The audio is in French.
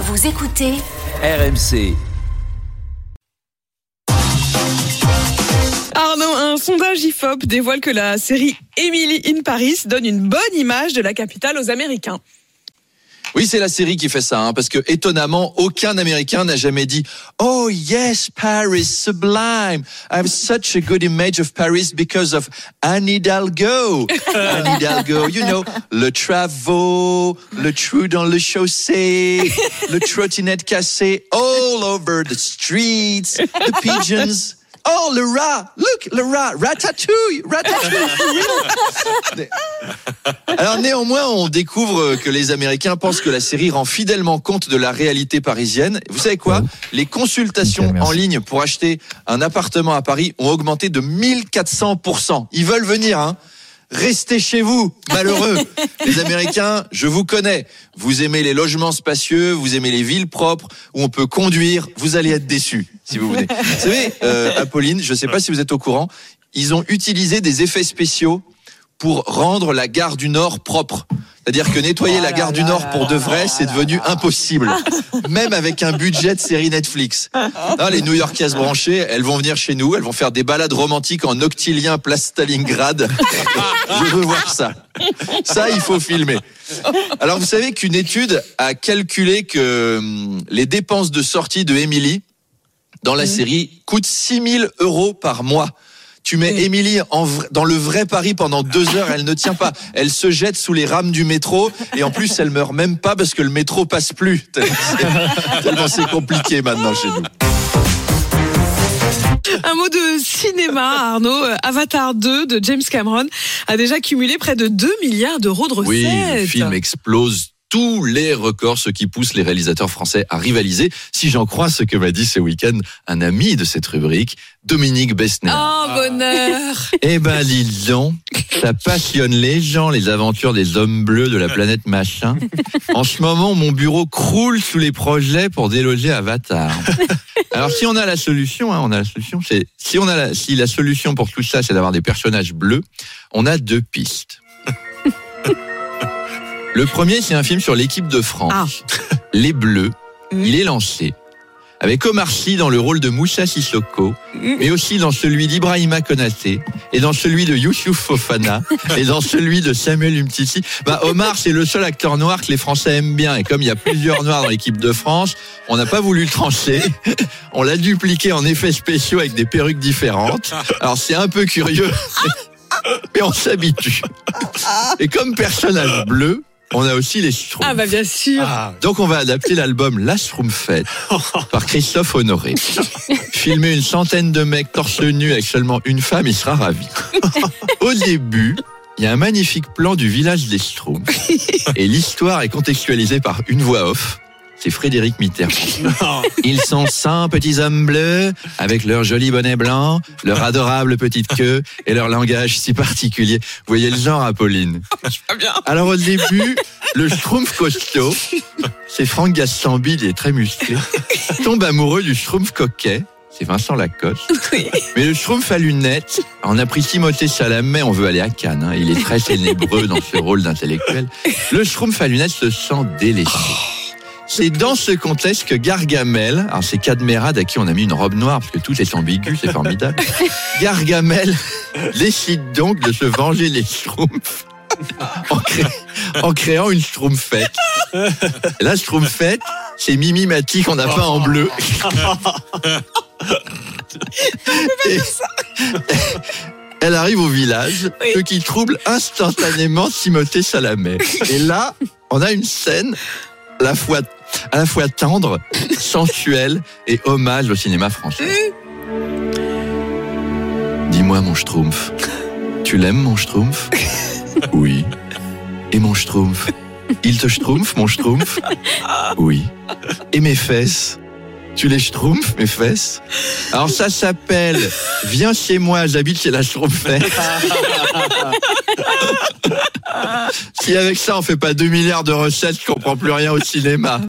Vous écoutez RMC. Arnaud, un sondage IFOP dévoile que la série Emily in Paris donne une bonne image de la capitale aux Américains. Oui, c'est la série qui fait ça, hein, parce que étonnamment, aucun Américain n'a jamais dit Oh yes, Paris, sublime. I have such a good image of Paris because of Anne Hidalgo. Anne Hidalgo, you know, le travaux, le trou dans le chaussée, le trottinette cassé all over the streets, the pigeons. Oh, le rat! Look, le rat! Ratatouille! Ratatouille! Alors néanmoins, on découvre que les Américains pensent que la série rend fidèlement compte de la réalité parisienne. Vous savez quoi? Les consultations en ligne pour acheter un appartement à Paris ont augmenté de 1400%. Ils veulent venir, hein Restez chez vous, malheureux. Les Américains, je vous connais. Vous aimez les logements spacieux, vous aimez les villes propres où on peut conduire. Vous allez être déçus si vous venez. Vous savez, euh, Apolline, je ne sais pas si vous êtes au courant, ils ont utilisé des effets spéciaux pour rendre la gare du Nord propre. C'est-à-dire que nettoyer la gare du Nord pour de vrai, c'est devenu impossible. Même avec un budget de série Netflix. Non, les New-Yorkaises branchées, elles vont venir chez nous, elles vont faire des balades romantiques en octilien place Stalingrad. Je veux voir ça. Ça, il faut filmer. Alors, vous savez qu'une étude a calculé que hum, les dépenses de sortie de Emily dans la série coûtent 6000 euros par mois. Tu mets Émilie dans le vrai Paris pendant deux heures, elle ne tient pas. Elle se jette sous les rames du métro et en plus elle meurt même pas parce que le métro passe plus. Tellement c'est- Tellement c'est compliqué maintenant chez nous. Un mot de cinéma, Arnaud. Euh, Avatar 2 de James Cameron a déjà cumulé près de 2 milliards d'euros de recettes. Oui, le film explose tous les records, ce qui pousse les réalisateurs français à rivaliser. Si j'en crois ce que m'a dit ce week-end un ami de cette rubrique, Dominique Besnéard. Oh, bonheur Eh ben, donc, ça passionne les gens, les aventures des hommes bleus de la planète machin. En ce moment, mon bureau croule sous les projets pour déloger Avatar. Alors, si on a la solution, hein, on a la solution, c'est, si on a la, si la solution pour tout ça, c'est d'avoir des personnages bleus, on a deux pistes. Le premier, c'est un film sur l'équipe de France. Les Bleus. Il est lancé. Avec Omar Sy dans le rôle de Moussa Sissoko, mais aussi dans celui d'Ibrahima Konaté, et dans celui de Youssouf Fofana, et dans celui de Samuel Umtiti. Bah, Omar, c'est le seul acteur noir que les Français aiment bien. Et comme il y a plusieurs noirs dans l'équipe de France, on n'a pas voulu le trancher. On l'a dupliqué en effets spéciaux avec des perruques différentes. Alors c'est un peu curieux, mais on s'habitue. Et comme personnage bleu, on a aussi les Schtroumpfs. Ah bah bien sûr. Donc on va adapter l'album La Schtroumpfette par Christophe Honoré. Filmer une centaine de mecs torse nu avec seulement une femme, il sera ravi. Au début, il y a un magnifique plan du village des Schtroumpfs et l'histoire est contextualisée par une voix off. C'est Frédéric Mitterrand. Ils sont 100 petits hommes bleus avec leur joli bonnet blanc, leur adorable petite queue et leur langage si particulier. Vous voyez le genre, Apolline? Alors au début, le Schtroumpf costaud, c'est Franck Gastambi, il est très musclé, tombe amoureux du Schtroumpf coquet, c'est Vincent Lacoste. Mais le Schtroumpf à lunettes, on a pris Timothée Chalamet, on veut aller à Cannes, hein, il est très ténébreux dans ce rôle d'intellectuel. Le Schtroumpf à lunettes se sent délaissé. C'est dans ce contexte que Gargamel, alors c'est Cadmerade à qui on a mis une robe noire parce que tout est ambigu, c'est formidable. Gargamel décide donc de se venger les Schtroumpfs en, cré- en créant une Schtroumpfette. Et la Schtroumpfette, c'est Mimi Mati qu'on a peint en bleu. Et- Elle arrive au village, ce qui trouble instantanément Timothée Chalamet. Et là, on a une scène la fois, à la fois tendre, sensuelle et hommage au cinéma français. Dis-moi, mon Schtroumpf, tu l'aimes, mon Schtroumpf Oui. Et mon Schtroumpf, Il te schtroumpf, mon schtroumpf Oui. Et mes fesses tu les schtroumpfs, mes fesses Alors ça s'appelle Viens chez moi, j'habite chez la schtroumpfette. si avec ça on fait pas 2 milliards de recettes, je comprends plus rien au cinéma.